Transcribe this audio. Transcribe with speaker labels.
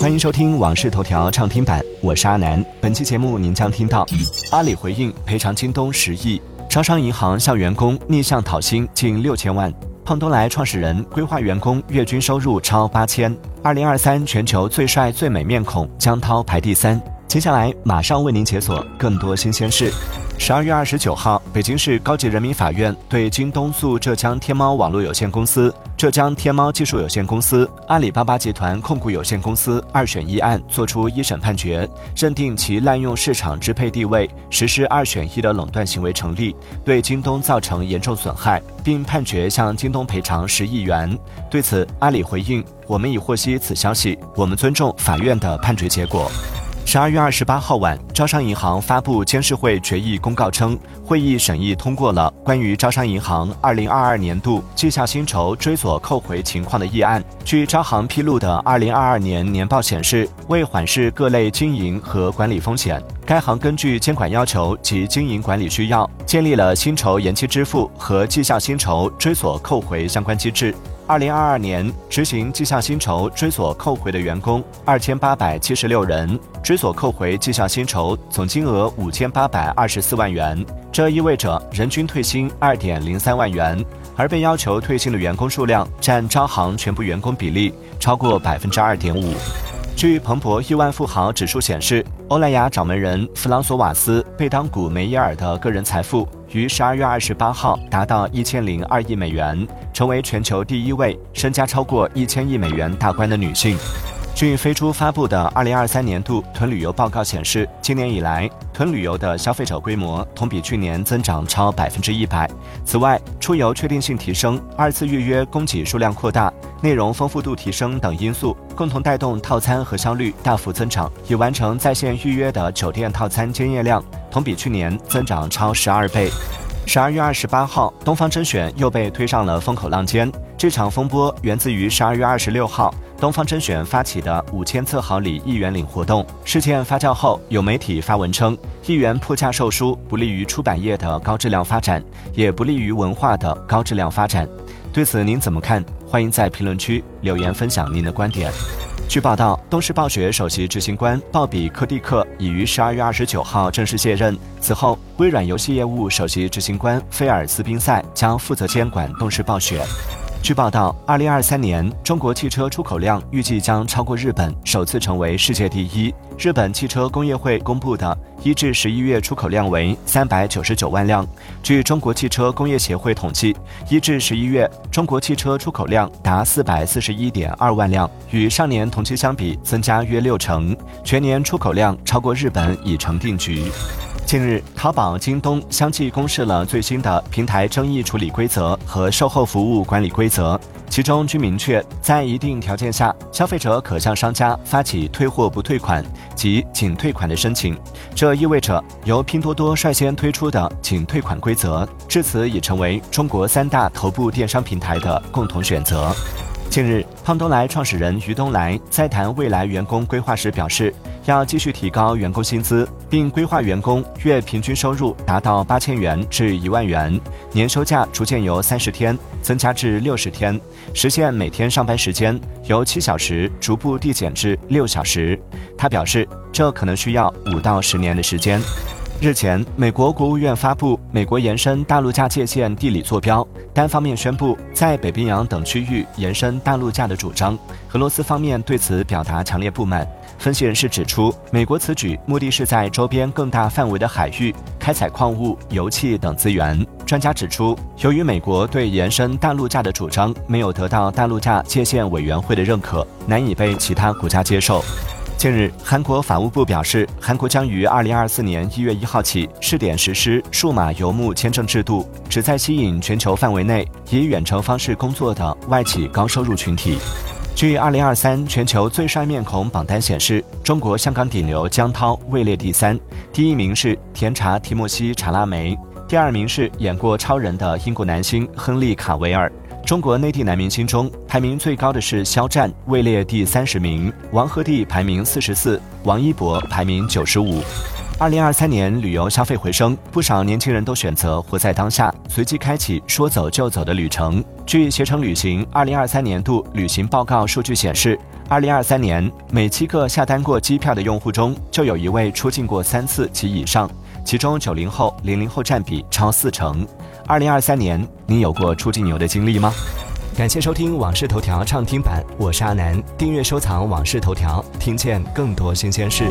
Speaker 1: 欢迎收听《往事头条》畅听版，我是阿南。本期节目您将听到：阿里回应赔偿京东十亿；招商银行向员工逆向讨薪近六千万；胖东来创始人规划员工月均收入超八千；二零二三全球最帅最美面孔江涛排第三。接下来马上为您解锁更多新鲜事。十二月二十九号，北京市高级人民法院对京东诉浙江天猫网络有限公司、浙江天猫技术有限公司、阿里巴巴集团控股有限公司二选一案作出一审判决，认定其滥用市场支配地位，实施二选一的垄断行为成立，对京东造成严重损害，并判决向京东赔偿十亿元。对此，阿里回应：“我们已获悉此消息，我们尊重法院的判决结果。”十二月二十八号晚，招商银行发布监事会决议公告称，会议审议通过了关于招商银行二零二二年度绩效薪酬追索扣回情况的议案。据招行披露的二零二二年年报显示，为缓释各类经营和管理风险，该行根据监管要求及经营管理需要，建立了薪酬延期支付和绩效薪酬追索扣回相关机制。二零二二年执行绩效薪酬追索扣回的员工二千八百七十六人，追索扣回绩效薪酬总金额五千八百二十四万元，这意味着人均退薪二点零三万元，而被要求退薪的员工数量占招行全部员工比例超过百分之二点五。据彭博亿万富豪指数显示，欧莱雅掌门人弗朗索瓦斯·贝当古梅耶尔的个人财富于十二月二十八号达到一千零二亿美元。成为全球第一位身家超过一千亿美元大关的女性。据飞猪发布的二零二三年度囤旅游报告显示，今年以来囤旅游的消费者规模同比去年增长超百分之一百。此外，出游确定性提升、二次预约供给数量扩大、内容丰富度提升等因素，共同带动套餐核销率大幅增长。已完成在线预约的酒店套餐经验量同比去年增长超十二倍。十二月二十八号，东方甄选又被推上了风口浪尖。这场风波源自于十二月二十六号，东方甄选发起的五千册好礼一元领活动。事件发酵后，有媒体发文称，一元破价售书不利于出版业的高质量发展，也不利于文化的高质量发展。对此您怎么看？欢迎在评论区留言分享您的观点。据报道，东视暴雪首席执行官鲍比·柯蒂克已于十二月二十九号正式卸任。此后，微软游戏业务首席执行官菲尔斯宾塞将负责监管东视暴雪。据报道，二零二三年中国汽车出口量预计将超过日本，首次成为世界第一。日本汽车工业会公布的一至十一月出口量为三百九十九万辆。据中国汽车工业协会统计，一至十一月中国汽车出口量达四百四十一点二万辆，与上年同期相比增加约六成，全年出口量超过日本已成定局。近日，淘宝、京东相继公示了最新的平台争议处理规则和售后服务管理规则，其中均明确，在一定条件下，消费者可向商家发起退货不退款及仅退款的申请。这意味着，由拼多多率先推出的仅退款规则，至此已成为中国三大头部电商平台的共同选择。近日，胖东来创始人于东来在谈未来员工规划时表示。要继续提高员工薪资，并规划员工月平均收入达到八千元至一万元，年休假逐渐由三十天增加至六十天，实现每天上班时间由七小时逐步递减至六小时。他表示，这可能需要五到十年的时间。日前，美国国务院发布美国延伸大陆架界限地理坐标，单方面宣布在北冰洋等区域延伸大陆架的主张。俄罗斯方面对此表达强烈不满。分析人士指出，美国此举目的是在周边更大范围的海域开采矿物、油气等资源。专家指出，由于美国对延伸大陆架的主张没有得到大陆架界限委员会的认可，难以被其他国家接受。近日，韩国法务部表示，韩国将于二零二四年一月一号起试点实施数码游牧签证制度，旨在吸引全球范围内以远程方式工作的外企高收入群体。据二零二三全球最帅面孔榜单显示，中国香港顶流江涛位列第三，第一名是甜茶提莫西·查拉梅，第二名是演过超人的英国男星亨利·卡维尔。中国内地男明星中排名最高的是肖战，位列第三十名；王鹤棣排名四十四，王一博排名九十五。二零二三年旅游消费回升，不少年轻人都选择活在当下，随即开启说走就走的旅程。据携程旅行二零二三年度旅行报告数据显示，二零二三年每七个下单过机票的用户中，就有一位出境过三次及以上，其中九零后、零零后占比超四成。二零二三年，你有过出境游的经历吗？感谢收听《往事头条》畅听版，我是阿南。订阅收藏《往事头条》，听见更多新鲜事。